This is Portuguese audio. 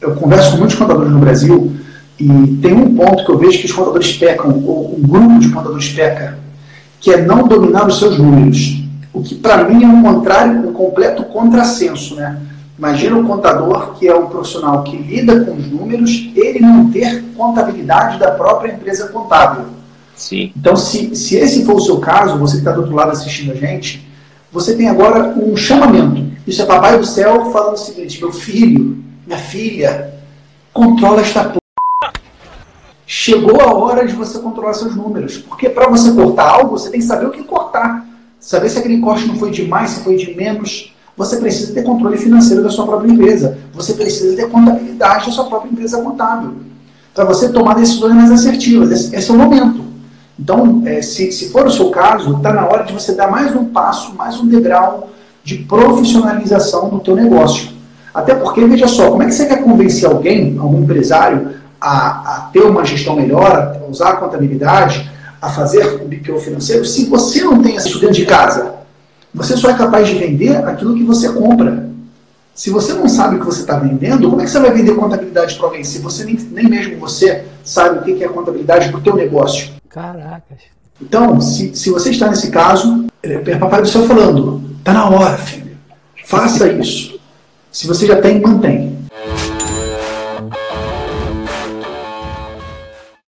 eu converso com muitos contadores no Brasil e tem um ponto que eu vejo que os contadores pecam, ou um grupo de contadores peca, que é não dominar os seus números. O que para mim é um contrário, um completo contrassenso, né? Imagina um contador que é um profissional que lida com os números, ele não ter contabilidade da própria empresa contábil. Sim. Então, se, se esse for o seu caso, você que está do outro lado assistindo a gente, você tem agora um chamamento. Isso é Papai do Céu falando o seguinte: meu filho, minha filha, controla esta p. Chegou a hora de você controlar seus números. Porque para você cortar algo, você tem que saber o que cortar. Saber se aquele corte não foi de mais, se foi de menos. Você precisa ter controle financeiro da sua própria empresa. Você precisa ter contabilidade da sua própria empresa contábil. Para você tomar decisões mais assertivas. Esse, esse é o momento. Então, é, se, se for o seu caso, está na hora de você dar mais um passo, mais um degrau de profissionalização do teu negócio. Até porque, veja só, como é que você quer convencer alguém, algum empresário, a, a ter uma gestão melhor, a usar a contabilidade, a fazer um BPO financeiro, se você não tem isso dentro de casa? Você só é capaz de vender aquilo que você compra. Se você não sabe o que você está vendendo, como é que você vai vender contabilidade para alguém? Se você nem, nem mesmo você sabe o que é contabilidade para o teu negócio. Caracas. Então, se, se você está nesse caso, é papai do céu falando, está na hora, filho. Faça isso. Se você já tem, mantém.